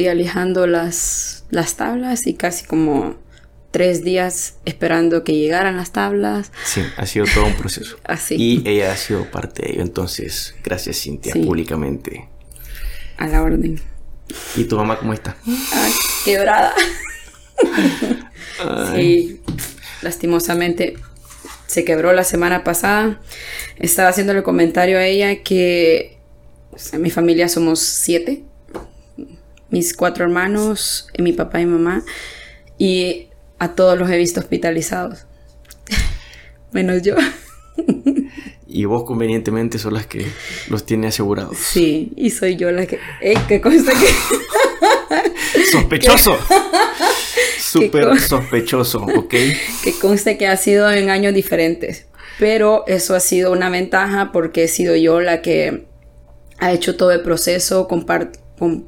y alejando las, las tablas y casi como tres días esperando que llegaran las tablas. Sí, ha sido todo un proceso. Así. Y ella ha sido parte de ello, entonces, gracias Cintia, Sí. públicamente. A la orden. ¿Y tu mamá cómo está? Ay, quebrada. Ay, Sí, lastimosamente se quebró la semana pasada. Estaba haciendo el comentario a ella que sea, en mi familia somos siete. Mis cuatro hermanos, mi papá y mamá. Y a todos los he visto hospitalizados. Menos yo. Y vos convenientemente son las que los tiene asegurados. Sí, y soy yo la que... ¡Ey! que consta que... ¡Sospechoso! Súper sospechoso, ¿ok? que conste que ha sido en años diferentes. Pero eso ha sido una ventaja porque he sido yo la que ha hecho todo el proceso con-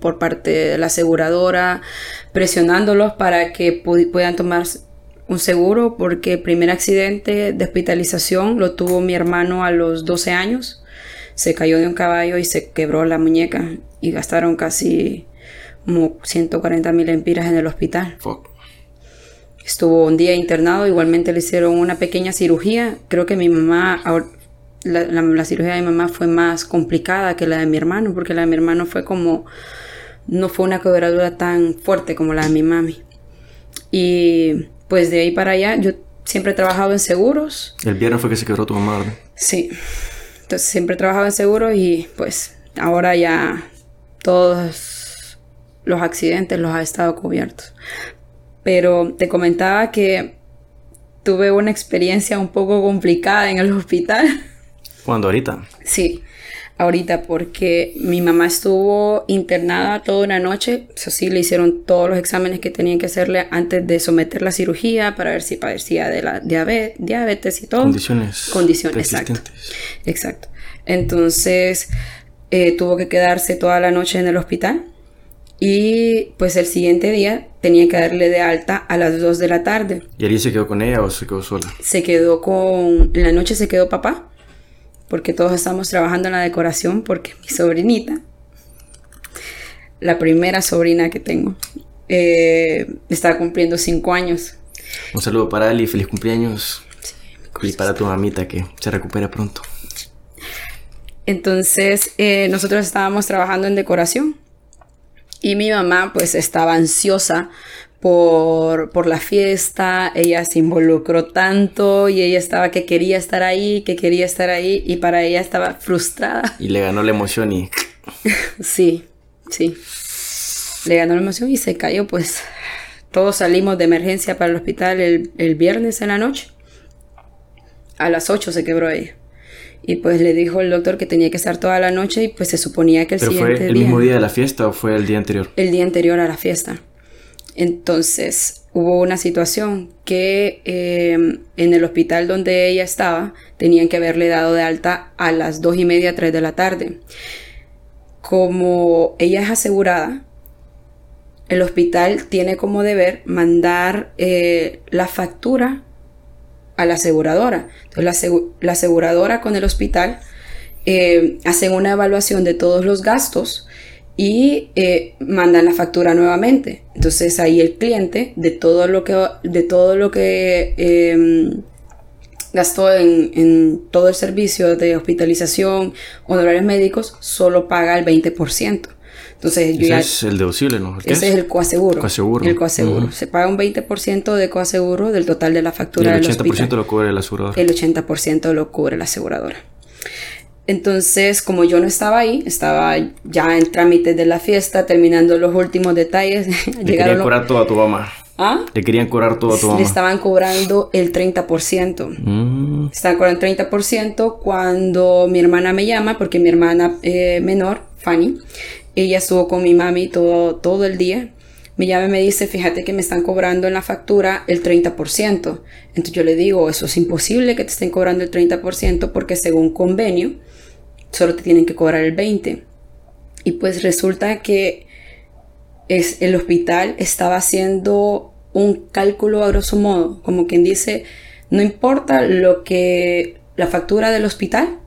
por parte de la aseguradora, presionándolos para que pu- puedan tomar un seguro, porque el primer accidente de hospitalización lo tuvo mi hermano a los 12 años. Se cayó de un caballo y se quebró la muñeca y gastaron casi como 140 mil empiras en el hospital. Fuck. Estuvo un día internado, igualmente le hicieron una pequeña cirugía. Creo que mi mamá, la, la- la cirugía de mi mamá fue más complicada que la de mi hermano, porque la de mi hermano fue como, no fue una quebradura tan fuerte como la de mi mami. Y pues de ahí para allá, yo siempre he trabajado en seguros, El viernes fue que se quebró tu mamá, ¿verdad? Sí. Entonces siempre he trabajado en seguros y pues ahora ya todos los accidentes los ha estado cubiertos. Pero te comentaba que tuve una experiencia un poco complicada en el hospital. ¿Cuándo? ¿Ahorita? Sí, ahorita porque mi mamá estuvo internada toda una noche. Eso sí, le hicieron todos los exámenes que tenían que hacerle antes de someterla a cirugía para ver si padecía de la diabe- diabetes y todo. Condiciones. Condiciones, exacto. Exacto. Entonces eh, tuvo que quedarse toda la noche en el hospital y pues el siguiente día tenía que darle de alta a las 2 de la tarde. ¿Y alguien se quedó con ella o se quedó sola? Se quedó con... En la noche se quedó papá porque todos estamos trabajando en la decoración porque mi sobrinita, la primera sobrina que tengo, eh, está cumpliendo 5 años. Un saludo para Ali, feliz cumpleaños. y para tu mamita que se recupere pronto. Entonces, eh, nosotros estábamos trabajando en decoración y mi mamá pues estaba ansiosa por, por la fiesta, ella se involucró tanto y ella estaba que quería estar ahí, que quería estar ahí y para ella estaba frustrada. Y le ganó la emoción y Sí, sí. Le ganó la emoción y se cayó pues. Todos salimos de emergencia para el hospital el, el viernes en la noche. A las 8 se quebró ella. Y pues le dijo el doctor que tenía que estar toda la noche y pues se suponía que el ¿Pero fue siguiente el día, mismo día de la fiesta o fue el día anterior? el día anterior a la fiesta. Entonces hubo una situación que eh, en el hospital donde ella estaba tenían que haberle dado de alta a las dos y media, tres de la tarde. Como ella es asegurada, el hospital tiene como deber mandar eh, la factura a la aseguradora. Entonces la aseguradora con el hospital eh, hacen una evaluación de todos los gastos y eh, mandan la factura nuevamente. Entonces ahí el cliente de todo lo que, de todo lo que eh, gastó en, en todo el servicio de hospitalización, honorarios médicos, solo paga el 20%. Entonces Ese ya... es el deducible, ¿no? ¿Qué Ese es el coaseguro. Coaseguro. El coaseguro. Se paga un 20% de coaseguro del total de la Y factura el del 80% hospital. lo cubre el asegurador. El 80% lo cubre la aseguradora. Entonces, como yo no estaba ahí, estaba ya en trámites de la fiesta, terminando los últimos detalles. Le querían los- cobrar todo a tu mamá. ¿Ah? Le querían cobrar todo a tu Le mamá. estaban cobrando el 30%. Mm, Estaban cobrando el 30% cuando mi hermana me llama, porque mi hermana eh, menor, Fanny, ella estuvo con mi mami todo, todo el día. Me llama y me dice, fíjate que me están cobrando en la factura el 30%. Entonces yo le digo, eso es imposible que te estén cobrando el 30% porque según convenio, solo te tienen que cobrar el 20%. Y pues resulta que es, el hospital estaba haciendo un cálculo a grosso modo, como quien dice, no importa lo que la factura del hospital,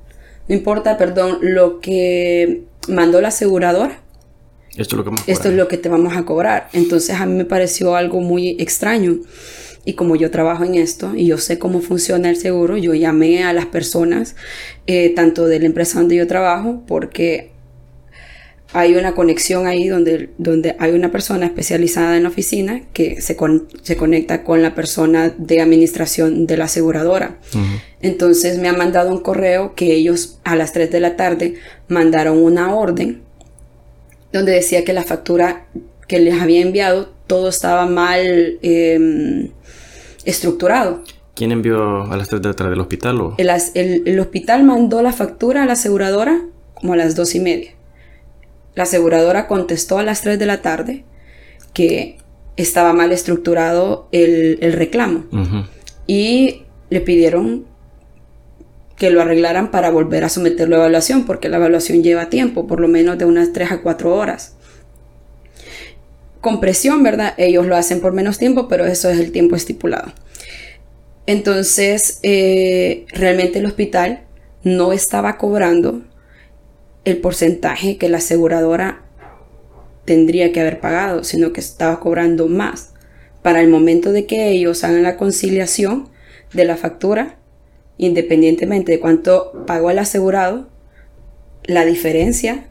no importa, perdón, lo que mandó la aseguradora, Esto es lo que, esto es lo que te vamos a cobrar. Entonces a mí me pareció algo muy extraño. Y como yo trabajo en esto y yo sé cómo funciona el seguro, yo llamé a las personas, eh, tanto de la empresa donde yo trabajo, porque hay una conexión ahí donde, donde hay una persona especializada en la oficina que se, se conecta con la persona de administración de la aseguradora. Entonces me han mandado un correo que ellos a las 3 de la tarde mandaron una orden donde decía que la factura que les había enviado todo estaba mal em, estructurado. ¿Quién envió a las 3 de la tarde del hospital? O? El, el hospital mandó la factura a la aseguradora como a las 2 y media. La aseguradora contestó a las 3 de la tarde que estaba mal estructurado el, reclamo y le pidieron que lo arreglaran para volver a someterlo a evaluación, porque la evaluación lleva tiempo, por lo menos de unas 3 a 4 horas. Con presión, ¿verdad? Ellos lo hacen por menos tiempo, pero eso es el tiempo estipulado. Entonces, eh, realmente el hospital no estaba cobrando el porcentaje que la aseguradora tendría que haber pagado, sino que estaba cobrando más. Para el momento de que ellos hagan la conciliación de la factura, independientemente de cuánto pagó el asegurado, la diferencia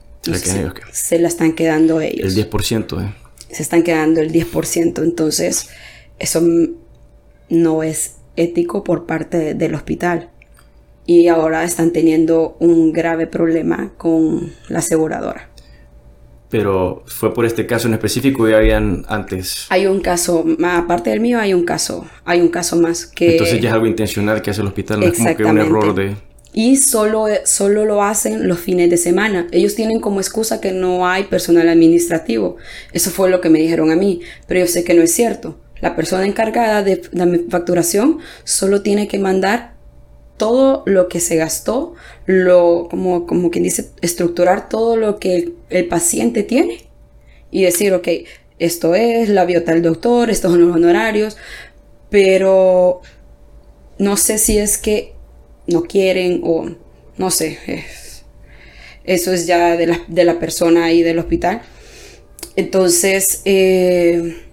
se, la están quedando ellos. El 10%, ¿eh? Se están quedando el 10%. Entonces, eso no es ético por parte del hospital y ahora están teniendo un grave problema con la aseguradora. Pero fue por este caso en específico y habían antes. Hay un caso, aparte del mío, hay un caso, hay un caso más que. Entonces ya es algo intencional que hace el hospital, no es como que un error de. Y solo, solo lo hacen los fines de semana. Ellos tienen como excusa que no hay personal administrativo. Eso fue lo que me dijeron a mí, pero yo sé que no es cierto. La persona encargada de la facturación solo tiene que mandar todo lo que se gastó, lo, como, como quien dice, estructurar todo lo que el, paciente tiene y decir, ok, esto es, la biota del doctor, estos son los honorarios, pero no sé si es que no quieren o no sé, eso es ya de la, de la persona ahí del hospital. Entonces, eh,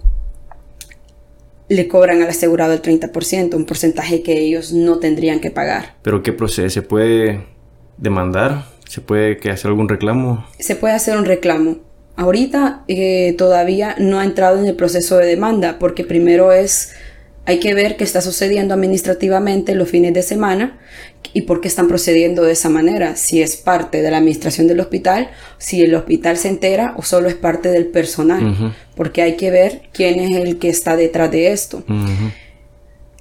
le cobran al asegurado el 30%, un porcentaje que ellos no tendrían que pagar. ¿Pero qué procede? ¿Se puede demandar? ¿Se puede que hacer algún reclamo? Se puede hacer un reclamo. Ahorita eh, todavía no ha entrado en el proceso de demanda porque primero es hay que ver qué está sucediendo administrativamente los fines de semana y por qué están procediendo de esa manera. Si es parte de la administración del hospital, si el hospital se entera o solo es parte del personal. Porque hay que ver quién es el que está detrás de esto.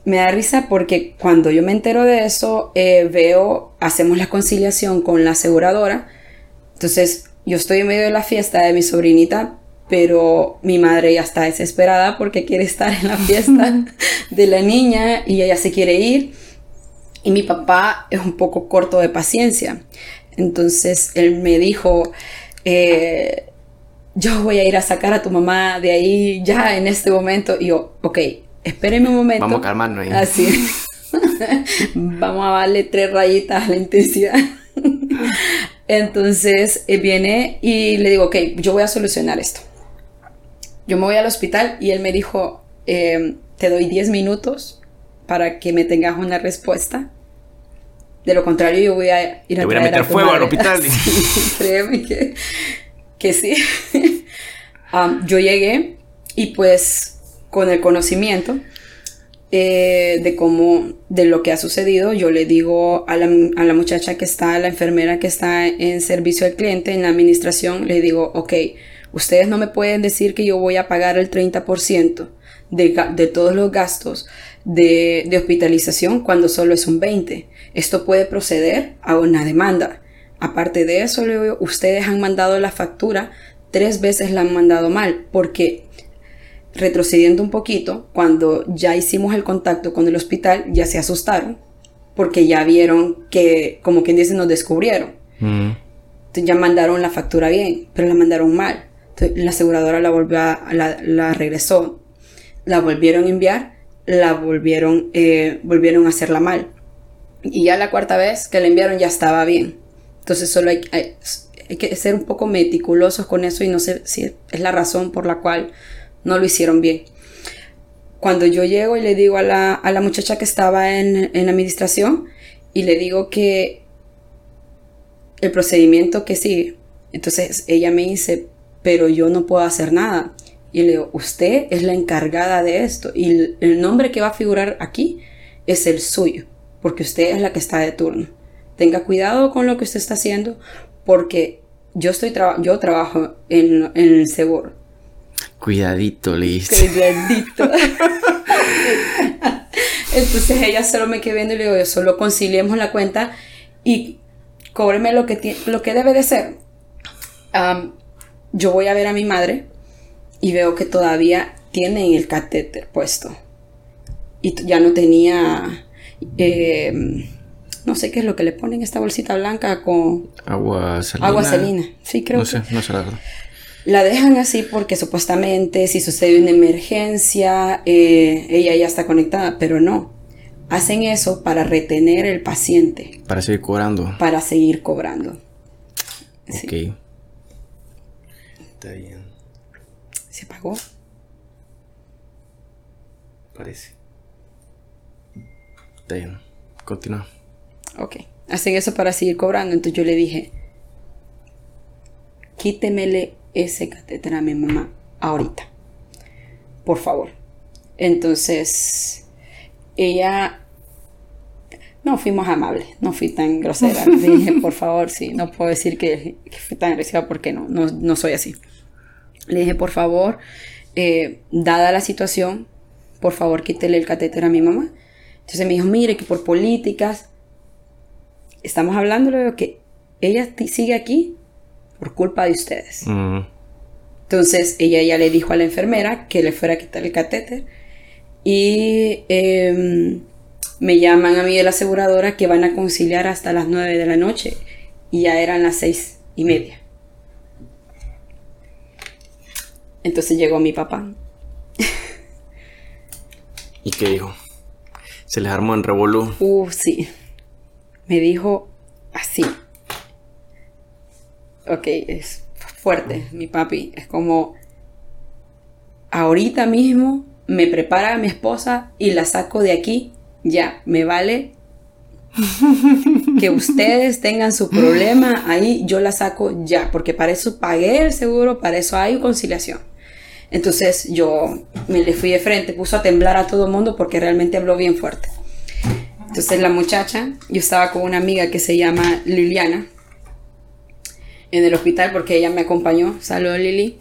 Me da risa porque cuando yo me entero de eso, eh, veo, hacemos la conciliación con la aseguradora. Entonces, yo estoy en medio de la fiesta de mi sobrinita, pero mi madre ya está desesperada porque quiere estar en la fiesta de la niña y ella se quiere ir. Y mi papá es un poco corto de paciencia. Entonces él me dijo, eh, yo voy a ir a sacar a tu mamá de ahí ya en este momento. Y yo, ok, espéreme un momento. Vamos a calmarnos. Así. Vamos a darle tres rayitas a la intensidad. Entonces eh, viene y le digo, ok, yo voy a solucionar esto yo me voy al hospital y él me dijo, em, te doy 10 minutos para que me tengas una respuesta. De lo contrario, yo voy a ir a... Te voy a meter fuego al hospital. créeme que, sí. yo llegué y pues con el conocimiento eh, de cómo, de lo que ha sucedido, yo le digo a la, a la muchacha que está, a la enfermera que está en servicio al cliente, en la administración, le digo, ok, Ustedes no me pueden decir que yo voy a pagar el 30% de, de, todos los gastos de, de, hospitalización cuando solo es un 20%. Esto puede proceder a una demanda. Aparte de eso, ustedes han mandado la factura, tres veces la han mandado mal, porque retrocediendo un poquito, cuando ya hicimos el contacto con el hospital, ya se asustaron, porque ya vieron que, como quien dice, nos descubrieron. Mm. ya mandaron la factura bien, pero la mandaron mal la aseguradora la volvió a, la, regresó, la volvieron a enviar, la volvieron, eh, volvieron a hacerla mal. Y ya la cuarta vez que la enviaron ya estaba bien. Entonces solo hay, hay que ser un poco meticulosos con eso y no sé si es la razón por la cual no lo hicieron bien. Cuando yo llego y le digo a la, a la muchacha que estaba en, en administración y le digo que el procedimiento que sigue, entonces ella me dice, pero yo no puedo hacer nada. Y le digo, usted es la encargada de esto y el nombre que va a figurar aquí es el suyo, porque usted es la que está de turno. Tenga cuidado con lo que usted está haciendo, porque yo, estoy yo trabajo en, el seguro. Cuidadito, listo. Cuidadito. Entonces ella solo me quedó viendo y le digo, yo solo conciliemos la cuenta y cóbreme lo que, lo que debe de ser. Yo voy a ver a mi madre y veo que todavía tiene el catéter puesto. Y ya no tenía, eh, no sé qué es lo que le ponen esta bolsita blanca con... Agua salina. Agua salina, sí creo. No sé, no sé la verdad. La dejan así porque supuestamente si sucede una emergencia, eh, ella ya está conectada, pero no. Hacen eso para retener el paciente. Para seguir cobrando. Para seguir cobrando. Ok. Está bien. ¿Se apagó? Parece. Está bien. Continúa. Ok. Hacen eso para seguir cobrando. Entonces yo le dije, quítemele ese catéter a mi mamá ahorita. Por favor. Entonces, ella... No fuimos amables, no fui tan grosera. dije, por favor, sí, no puedo decir que, fui tan agresiva porque no, no, no soy así. Le dije, por favor, eh, dada la situación, por favor quítele el catéter a mi mamá. Entonces me dijo, mire que por políticas, estamos hablando de que ella sigue aquí por culpa de ustedes. Entonces ella ya le dijo a la enfermera que le fuera a quitar el catéter y em, me llaman a mí de la aseguradora que van a conciliar hasta las 9 de la noche y ya eran las seis y media. Entonces llegó mi papá. ¿Y qué dijo? ¿Se les armó en revolú? Uh, sí. Me dijo así. Ok, es fuerte, mi papi. Es como, ahorita mismo me prepara a mi esposa y la saco de aquí. Ya, me vale que ustedes tengan su problema ahí, yo la saco ya, porque para eso pagué el seguro, para eso hay conciliación. Entonces yo me le fui de frente, puso a temblar a todo el mundo porque realmente habló bien fuerte. Entonces la muchacha, yo estaba con una amiga que se llama Liliana en el hospital porque ella me acompañó. Saludos Lili.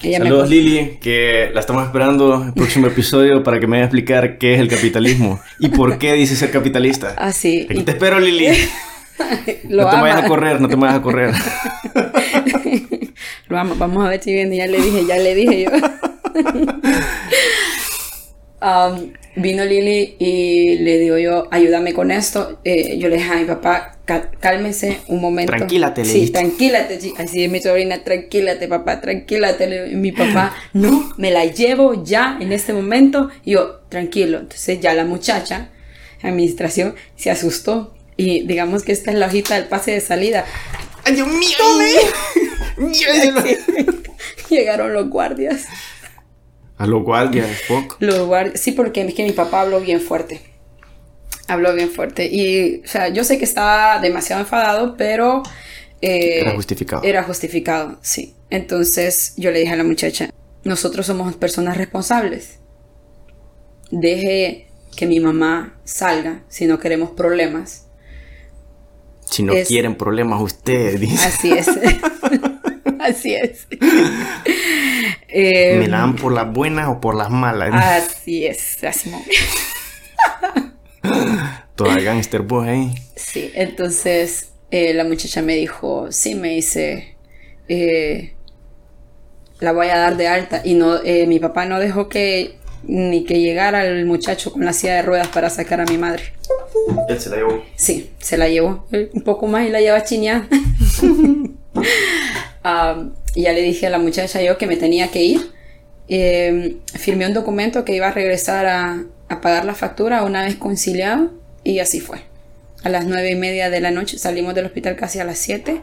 Saludos Lili, que la estamos esperando el próximo episodio para que me vaya a explicar qué es el capitalismo y por qué dice ser capitalista. Ah, sí. Aquí te espero Lili. no te vayas a correr, no te vayas a correr. Amo. Vamos a ver si viene. Ya le dije, ya le dije yo. Um, vino Lili y le digo yo, ayúdame con esto. Eh, yo le dije a mi papá, cálmese un momento. Tranquilate, Sí, tranquilate. Así es mi sobrina, tranquilate, papá, tranquilate. mi papá, no, me la llevo ya en este momento. Y yo, tranquilo. Entonces ya la muchacha, administración, se asustó. Y digamos que esta es la hojita del pase de salida. ¡Ay, Dios mío! Llegaron los guardias. A los guardias, poco. Los guardias, sí, porque es que mi papá habló bien fuerte. Habló bien fuerte. Y, o sea, yo sé que estaba demasiado enfadado, pero... Eh, era justificado. Era justificado, sí. Entonces yo le dije a la muchacha, nosotros somos personas responsables. Deje que mi mamá salga si no queremos problemas. Si no quieren problemas ustedes. Así es. Así es. ¿Me la dan por las buenas o por las malas? Así es, así Toda gangster boy ahí. Sí, entonces eh, la muchacha me dijo, sí, me dice, eh, la voy a dar de alta. Y no, eh, mi papá no dejó que ni que llegara el muchacho con la silla de ruedas para sacar a mi madre. ¿Él se la llevó? Sí, se la llevó. Un poco más y la lleva y ya le dije a la muchacha yo que me tenía que ir. Em, firmé un documento que iba a regresar a, a, pagar la factura una vez conciliado y así fue. A las nueve y media de la noche salimos del hospital casi a las 7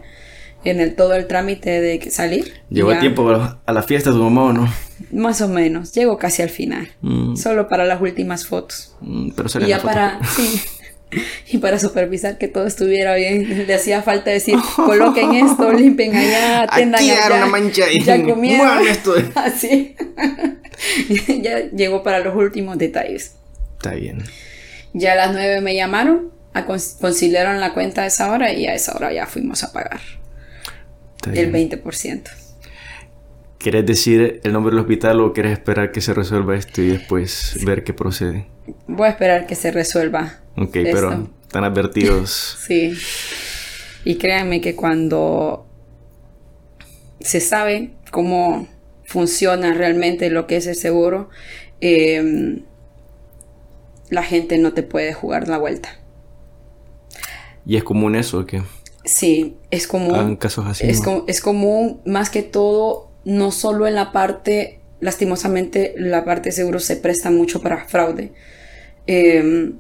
en el todo el trámite de salir. ¿Llegó a tiempo a la fiesta tu mamá o no? Más o menos, llego casi al final. Mm, Solo para las últimas fotos. mm, pero Y ya para, sí. Y para supervisar que todo estuviera bien, le hacía falta decir, coloquen esto, limpien allá, atendan Aquí allá. una mancha ahí. Ya comieron. Esto. Así. ya llegó para los últimos detalles. Está bien. Ya a las 9 me llamaron, conciliaron la cuenta a esa hora y a esa hora ya fuimos a pagar Está el bien. 20%. ¿Querés decir el nombre del hospital o quieres esperar que se resuelva esto y después ver qué procede? Voy a esperar que se resuelva. Ok, esto. pero están advertidos. Sí. Y créanme que cuando se sabe cómo funciona realmente lo que es el seguro, eh, la gente no te puede jugar la vuelta. y es común eso, que Sí, es común. hagan casos así. Es, ¿no? com- es común más que todo, no solo en la parte, lastimosamente, la parte de seguro se presta mucho para fraude. Eh,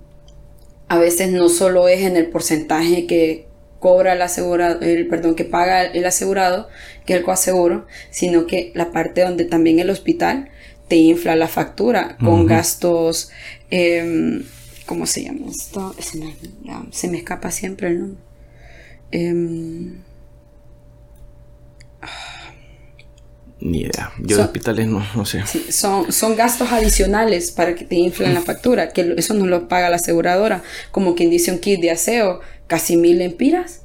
a veces no solo es en el porcentaje que cobra el asegurado, el, perdón, que paga el asegurado, que es el coaseguro, sino que la parte donde también el hospital te infla la factura con gastos, eh, ¿cómo se llama esto? Se me, ya, se me escapa siempre el nombre. Em, Ni idea. Yo de hospitales no, no sé. Sí, son, son gastos adicionales para que te inflen la factura, que eso no lo paga la aseguradora. Como quien dice un kit de aseo, casi mil lempiras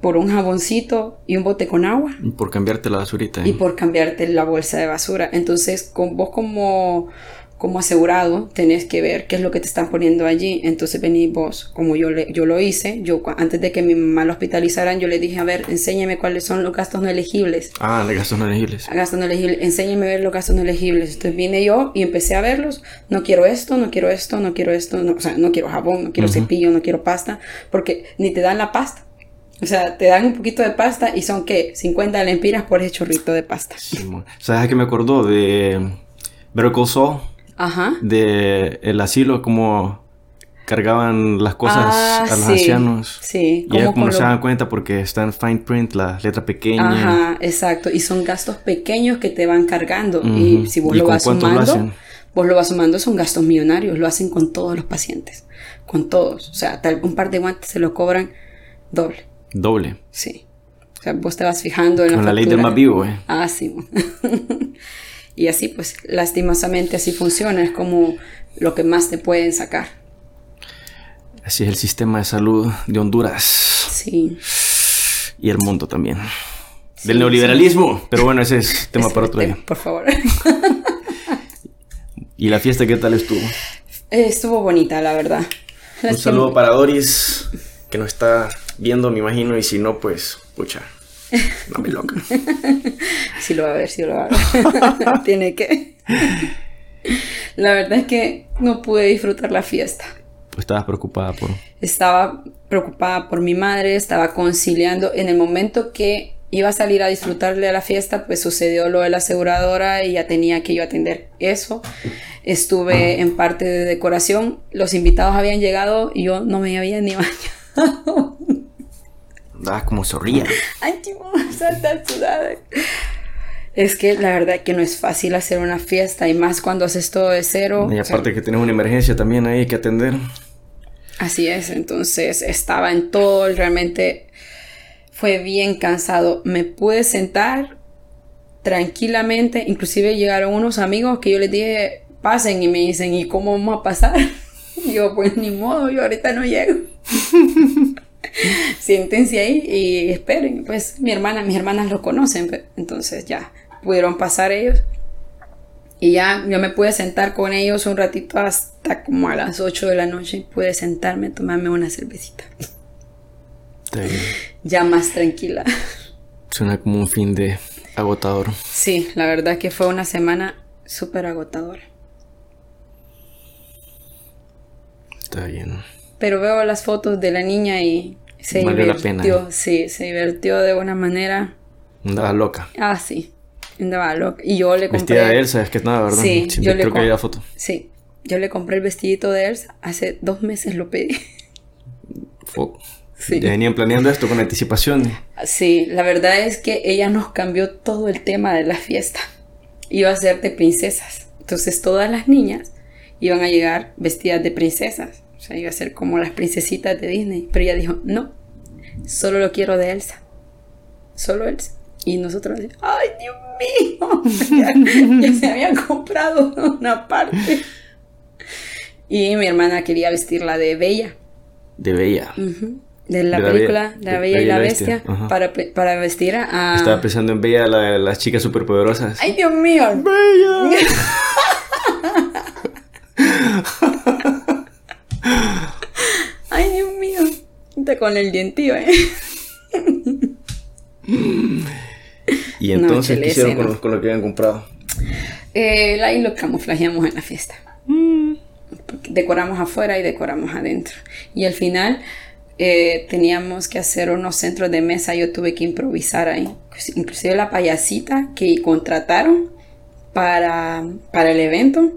por un jaboncito y un bote con agua Por cambiarte la basurita. ¿eh? y por cambiarte la bolsa de basura. Entonces, con vos como, como asegurado tenés que ver qué es lo que te están poniendo allí. Entonces venís vos, como yo, le- yo lo hice, yo antes de que mi mamá lo hospitalizaran, yo le dije, a ver, enséñeme cuáles son los gastos no elegibles. Ah, de gastos no elegibles. gastos no elegibles, enséñeme a ver los gastos no elegibles. Entonces vine yo y empecé a verlos. No quiero esto, no quiero esto, no quiero esto, no, o sea, no quiero jabón, no quiero Ujú. cepillo, no quiero pasta, porque ni te dan la pasta. O sea, te dan un poquito de pasta y son ¿qué? 50 lempiras por ese chorrito de pasta. Simón. ¿Sabes qué me acordó? De Saul, Ajá. de el asilo, como cargaban las cosas Ah, a los sí. ancianos. Sí, Y ellos como no se dan cuenta porque está en fine print, la letra pequeña. Ajá, exacto. Y son gastos pequeños que te van cargando. Y si vos ¿Y lo vas lo sumando, hacen? vos lo vas sumando, son gastos millonarios. Lo hacen con todos los pacientes. Con todos. O sea, tal un par de guantes se lo cobran doble. Doble. Sí. O sea, vos te vas fijando en Con la ley del más vivo, eh. Ah, sí. y así, pues, lastimosamente así funciona. Es como lo que más te pueden sacar. Así es el sistema de salud de Honduras Sí. y el mundo también. Sí, Del neoliberalismo. Pero bueno, ese es tema para otro día. Por favor. ¿Y la fiesta qué tal estuvo? Eh, Estuvo bonita, la verdad. Un saludo para Doris, que nos está viendo, me imagino, y si no, pues, pucha, no me loca. Sí lo va a ver, sí lo va a ver. Tiene que. La verdad es que no pude disfrutar la fiesta. Pues estabas preocupada por... Estaba preocupada por mi madre, estaba conciliando. En el momento que iba a salir a disfrutarle a la fiesta, pues sucedió lo de la aseguradora y ya tenía que yo atender eso. Estuve en parte de decoración, los invitados habían llegado y yo no me había ni bañado. Andabas como zorrilla. Ay, sudada. Es que la verdad que no es fácil hacer una fiesta y más cuando haces todo de cero. Y O sea, aparte que tienes una emergencia también ahí que atender. Así es, entonces estaba en todo, realmente fue bien cansado. Me pude sentar tranquilamente, inclusive llegaron unos amigos que yo les dije, pasen y me dicen, ¿y cómo vamos a pasar? Y yo, pues ni modo, yo ahorita no llego. Siéntense ahí y esperen. Pues mi hermana, mis hermanas lo conocen, entonces ya pudieron pasar ellos. Y ya yo me pude sentar con ellos un ratito hasta como a las 8 de la noche. Pude sentarme, tomarme una cervecita. Ya más tranquila. Suena como un fin de agotador. Sí, la verdad que fue una semana súper agotadora. Está bien. Pero veo las fotos de la niña y se Valió la divirtió. pena, ¿eh? Sí, se divirtió de una manera. Andabas loca. Ah, sí. Andaba loca. Y yo le compré. Vestida de Elsa, es que nada, ¿verdad? Sí, Siempre yo le creo que hay la foto. Sí. Yo le compré el vestidito de Elsa. Hace dos meses lo pedí. Fo- Sí. Ya venían planeando esto con anticipación. Sí, la verdad es que ella nos cambió todo el tema de la fiesta. Iba a ser de princesas. Entonces todas las niñas iban a llegar vestidas de princesas. O sea, iba a ser como las princesitas de Disney. Pero ella dijo, no, solo lo quiero de Elsa. Solo Elsa. Y nosotros, ay Dios mío, ya, ya se habían comprado una parte. Y mi hermana quería vestirla de Bella. De Bella. De la De la película Bella- de La Bella y la Bestia, para, para vestir a... Estaba pensando en Bella, la- las chicas superpoderosas. ¡Ay, Dios mío! ¡Bella! ¡Ay, Dios mío! Con el dientío, ¿eh? Y entonces, No, ¿qué hicieron con, no. lo- con lo que habían comprado? Eh, ahí lo camuflajeamos en la fiesta. Porque Decoramos afuera y decoramos adentro. Y al final eh, teníamos que hacer unos centros de mesa. Yo tuve que improvisar ahí. Inclusive la payasita que contrataron para, para el evento.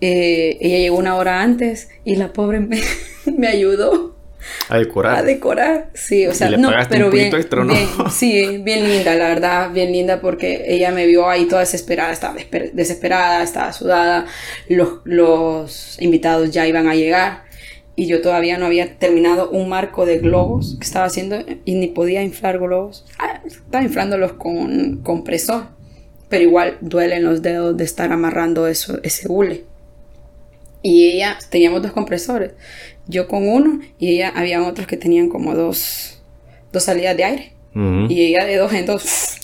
eh, ella llegó una hora antes y la pobre me, me ayudó A decorar. a decorar. Sí, o sea, ¿Y le no, pero un bien, poquito extra o no? bien, sí, bien linda, la verdad, bien linda porque ella me vio ahí toda desesperada, estaba desesper- desesperada, estaba sudada, los, los invitados ya iban a llegar y yo todavía no había terminado un marco de globos que estaba haciendo y ni podía inflar globos. Ah, estaba inflándolos con compresor, pero igual duelen los dedos de estar amarrando eso, ese hule. Y ella, teníamos dos compresores. Yo con uno y ella, había otros que tenían como dos, dos salidas de aire. Y ella de dos en dos.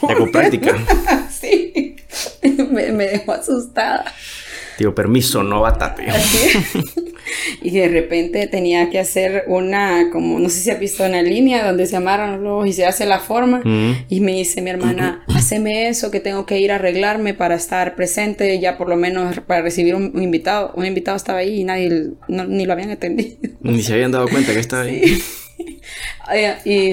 Práctica. sí. Me dejó asustada. Digo, permiso, no batate. Y de repente tenía que hacer una, como, no sé si has visto una línea donde se amarran los globos y se hace la forma. Ujú. Y me dice mi hermana, haceme eso, que tengo que ir a arreglarme para estar presente, ya por lo menos para recibir un, un invitado. Un invitado estaba ahí y nadie, no- ni lo habían atendido. Ni se habían dado cuenta que estaba ahí. Ay, Y,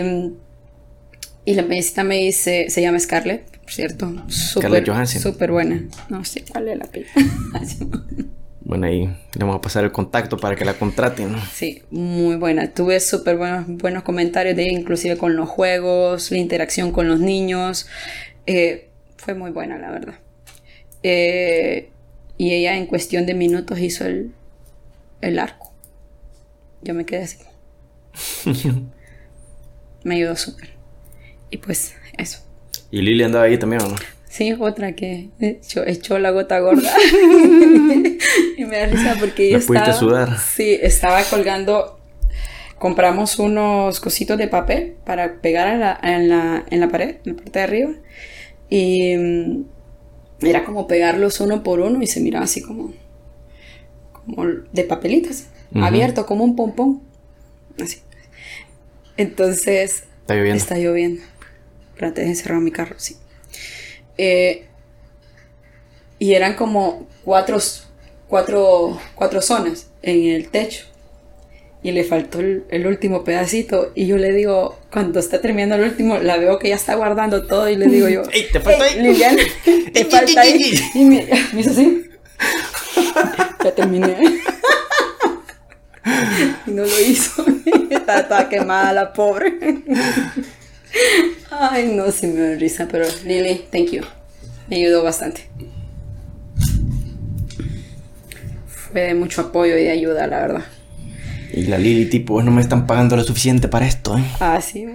y la mesita me dice, se llama Scarlett, por cierto. Scarlett Johansson. súper buena. No sé cuál es la pila. Bueno, ahí le vamos a pasar el contacto para que la contraten. Sí, muy buena. Tuve súper buenos, buenos comentarios de ella, inclusive con los juegos, la interacción con los niños. Eh, fue muy buena, la verdad. Eh, y ella en cuestión de minutos hizo el, el arco. Yo me quedé así. me ayudó súper. Y pues eso. ¿Y Lili andaba ahí también o no? Sí, otra que echó, echó la gota gorda. y me da risa porque ella ¿La pudiste estaba... sudar? Sí, estaba colgando... Compramos unos cositos de papel para pegar a la- en, la, en la pared, en la parte de arriba. Y mm, era como pegarlos uno por uno y se miraba así como... Como de papelitos. Ujú. Abierto, como un pompón. Así. Entonces... Está lloviendo. Está lloviendo. Espérate, deje cerrar mi carro, sí. Eh, y eran como cuatro, cuatro, cuatro zonas en el techo. Y le faltó el, el último pedacito. Y yo le digo, cuando está terminando el último, la veo que ya está guardando todo. Y le digo yo, ¡Ey, te falta ahí! Liliana, te falta ahí. Y me, me hizo así. Ya terminé. Y no lo hizo. Está toda quemada la pobre. Ay, no, sí me da risa, pero Lily, thank you. Me ayudó bastante. Fue de mucho apoyo y de ayuda, la verdad. Y la Lili, tipo, no me están pagando lo suficiente para esto, ¿eh? Ah, sí.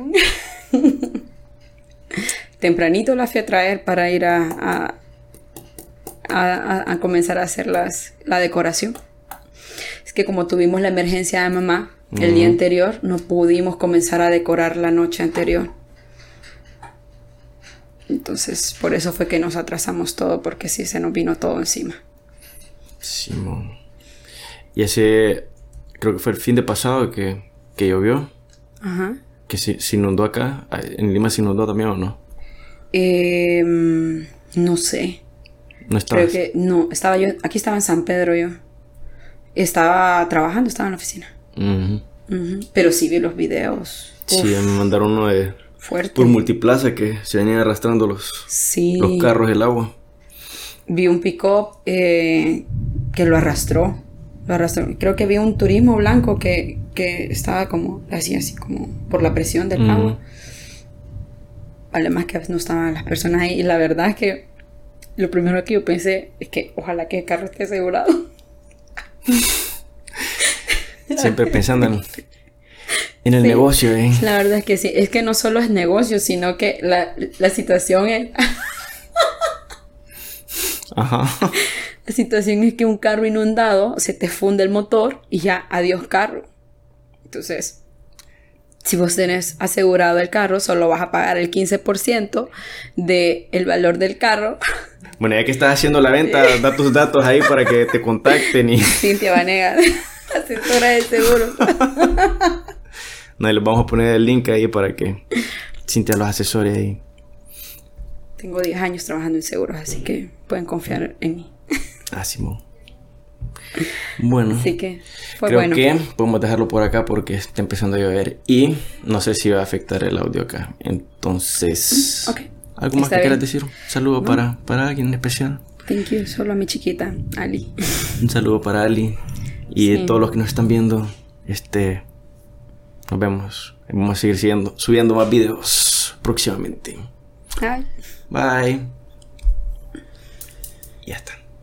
Tempranito la fui a traer para ir a, a, a- a- a comenzar a hacer las, la decoración. Es que como tuvimos la emergencia de mamá el día anterior, no pudimos comenzar a decorar la noche anterior. Entonces, por eso fue que nos atrasamos todo, porque sí se nos vino todo encima. Simón. Y ese, creo que fue el fin de pasado que, que llovió, Ajá. que se, se inundó acá. En Lima se inundó también o no? Em, no sé. No estaba. Creo que no, estaba yo, aquí estaba en San Pedro yo. Estaba trabajando, estaba en la oficina. Ujú, Pero sí vi los videos. Sí, me mandaron uno de fuerte. por multiplaza que se venían arrastrando los, Sí. los carros del agua. Vi un pick-up eh, que lo arrastró. lo arrastró. Creo que vi un turismo blanco que, que estaba como, así, así, como por la presión del Mm. agua. Además que no estaban las personas ahí. Y la verdad es que lo primero que yo pensé es que ojalá que el carro esté asegurado. Siempre pensando en, en el Sí. negocio, ¿eh? La verdad es que sí. Es que no solo es negocio, sino que la, la situación es... Ajá. La situación es que un carro inundado se te funde el motor y ya, adiós carro. Entonces, si vos tenés asegurado el carro, solo vas a pagar el 15% del valor del carro. Bueno, ya que estás haciendo la venta, da tus datos ahí para que te contacten y Cintia Vanega, asesora de seguros. No, les vamos a poner el link ahí para que Cintia los asesore ahí. Tengo 10 años trabajando en seguros, así que pueden confiar en mí. Ah, Simón. Bueno, Así que fue creo bueno. que podemos dejarlo por acá porque está empezando a llover y no sé si va a afectar el audio acá. Entonces, ok. ¿algo más Está que quieras decir? Un saludo para, para alguien en especial. Thank you, solo a mi chiquita, Ali. Un saludo para Ali y Sí. todos los que nos están viendo. Este, nos vemos. Vamos a seguir siguiendo, subiendo más videos próximamente. Ay. Bye. Ya está.